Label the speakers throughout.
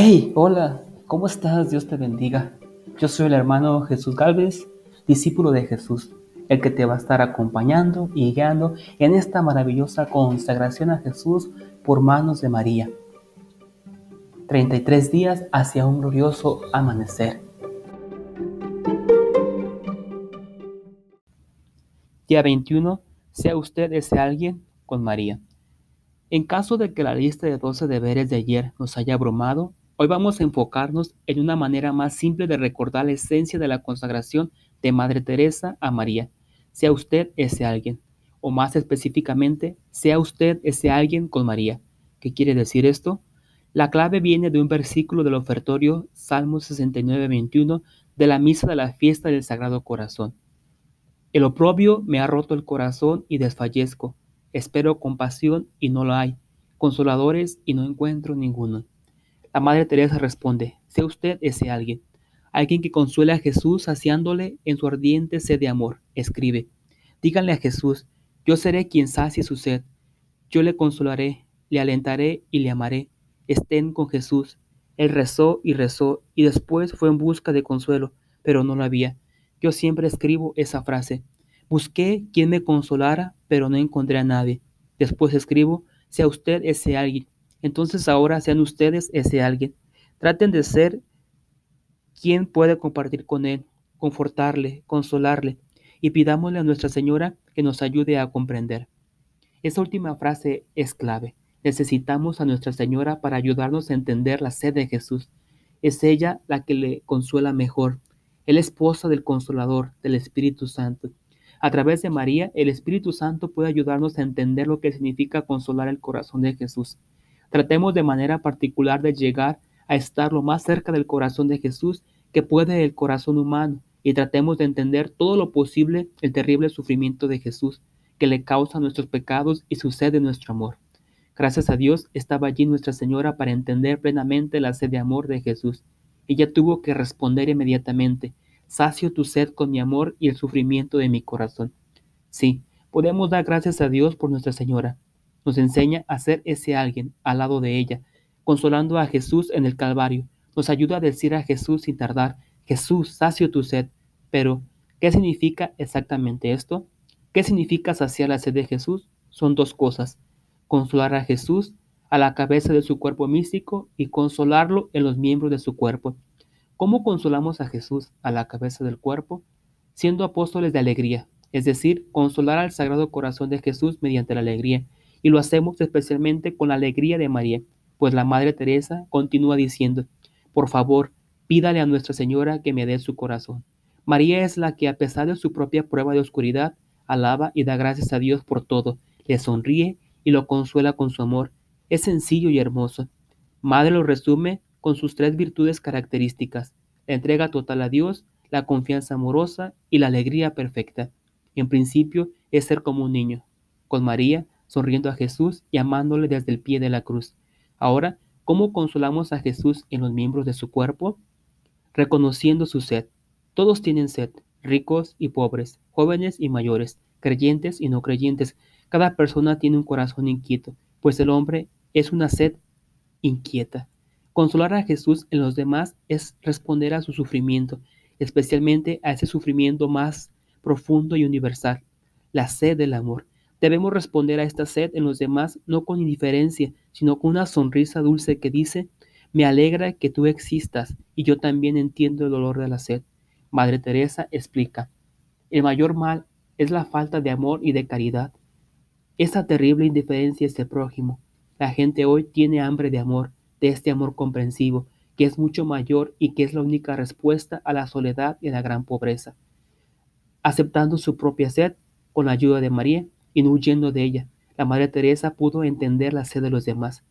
Speaker 1: Hey, hola, ¿cómo estás? Dios te bendiga. Yo soy el hermano Jesús Galvez, discípulo de Jesús, el que te va a estar acompañando y guiando en esta maravillosa consagración a Jesús por manos de María. 33 días hacia un glorioso amanecer. Día 21. Sea usted ese alguien con María. En caso de que la lista de 12 deberes de ayer nos haya abrumado, hoy vamos a enfocarnos en una manera más simple de recordar la esencia de la consagración de Madre Teresa a María. Sea usted ese alguien, o más específicamente, sea usted ese alguien con María. ¿Qué quiere decir esto? La clave viene de un versículo del ofertorio Salmo 69, 21 de la misa de la fiesta del Sagrado Corazón. El oprobio me ha roto el corazón y desfallezco. Espero compasión y no la hay, consoladores y no encuentro ninguno. La Madre Teresa responde, sea usted ese alguien, alguien que consuele a Jesús saciándole en su ardiente sed de amor. Escribe, díganle a Jesús, yo seré quien sacie su sed, yo le consolaré, le alentaré y le amaré. Estén con Jesús. Él rezó y rezó y después fue en busca de consuelo, pero no lo había. Yo siempre escribo esa frase. Busqué quien me consolara, pero no encontré a nadie. Después escribo, sea usted ese alguien. Entonces ahora sean ustedes ese alguien. Traten de ser quien puede compartir con él, confortarle, consolarle, y pidámosle a Nuestra Señora que nos ayude a comprender. Esa última frase es clave. Necesitamos a Nuestra Señora para ayudarnos a entender la sed de Jesús. Es ella la que le consuela mejor. Es la esposa del Consolador, del Espíritu Santo. A través de María, el Espíritu Santo puede ayudarnos a entender lo que significa consolar el corazón de Jesús. Tratemos de manera particular de llegar a estar lo más cerca del corazón de Jesús que puede el corazón humano y tratemos de entender todo lo posible el terrible sufrimiento de Jesús que le causa nuestros pecados y sucede nuestro amor. Gracias a Dios estaba allí Nuestra Señora para entender plenamente la sed de amor de Jesús. Ella tuvo que responder inmediatamente, sacio tu sed con mi amor y el sufrimiento de mi corazón. Sí, podemos dar gracias a Dios por Nuestra Señora. Nos enseña a ser ese alguien al lado de ella, consolando a Jesús en el Calvario. Nos ayuda a decir a Jesús sin tardar, Jesús, sacio tu sed. Pero, ¿qué significa exactamente esto? ¿Qué significa saciar la sed de Jesús? Son dos cosas. Consolar a Jesús a la cabeza de su cuerpo místico y consolarlo en los miembros de su cuerpo. ¿Cómo consolamos a Jesús a la cabeza del cuerpo? Siendo apóstoles de alegría, es decir, consolar al Sagrado Corazón de Jesús mediante la alegría, y lo hacemos especialmente con la alegría de María, pues la Madre Teresa continúa diciendo, por favor, pídale a Nuestra Señora que me dé su corazón. María es la que, a pesar de su propia prueba de oscuridad, alaba y da gracias a Dios por todo, le sonríe y lo consuela con su amor. Es sencillo y hermoso. Madre lo resume con sus tres virtudes características, la entrega total a Dios, la confianza amorosa y la alegría perfecta. En principio es ser como un niño, con María, sonriendo a Jesús y amándole desde el pie de la cruz. Ahora, ¿cómo consolamos a Jesús en los miembros de su cuerpo? Reconociendo su sed. Todos tienen sed, ricos y pobres, jóvenes y mayores, creyentes y no creyentes. Cada persona tiene un corazón inquieto, pues el hombre es una sed inquieta. Consolar a Jesús en los demás es responder a su sufrimiento, especialmente a ese sufrimiento más profundo y universal, la sed del amor. Debemos responder a esta sed en los demás no con indiferencia, sino con una sonrisa dulce que dice, me alegra que tú existas y yo también entiendo el dolor de la sed. Madre Teresa explica, el mayor mal es la falta de amor y de caridad. Esa terrible indiferencia es el prójimo. La gente hoy tiene hambre de amor, de este amor comprensivo, que es mucho mayor y que es la única respuesta a la soledad y a la gran pobreza. Aceptando su propia sed con la ayuda de María y no huyendo de ella, la Madre Teresa pudo entender la sed de los demás,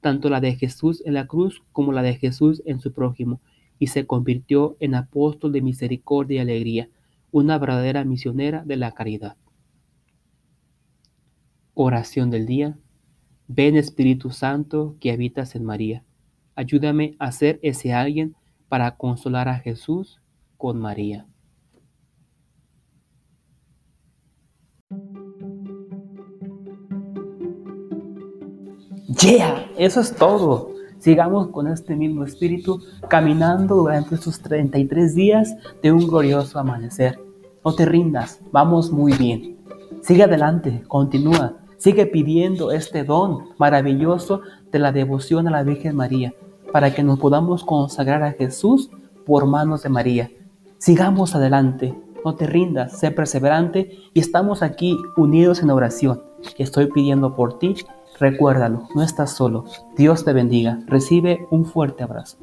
Speaker 1: tanto la de Jesús en la cruz como la de Jesús en su prójimo, y se convirtió en apóstol de misericordia y alegría, una verdadera misionera de la caridad. Oración del día Ven Espíritu Santo que habitas en María. Ayúdame a ser ese alguien para consolar a Jesús con María. Yeah, eso es todo. Sigamos con este mismo espíritu caminando durante estos 33 días de un glorioso amanecer. No te rindas, vamos muy bien. Sigue adelante, continúa, sigue pidiendo este don maravilloso de la devoción a la Virgen María para que nos podamos consagrar a Jesús por manos de María. Sigamos adelante, no te rindas, sé perseverante y estamos aquí unidos en oración. Estoy pidiendo por ti Recuérdalo, no estás solo. Dios te bendiga. Recibe un fuerte abrazo.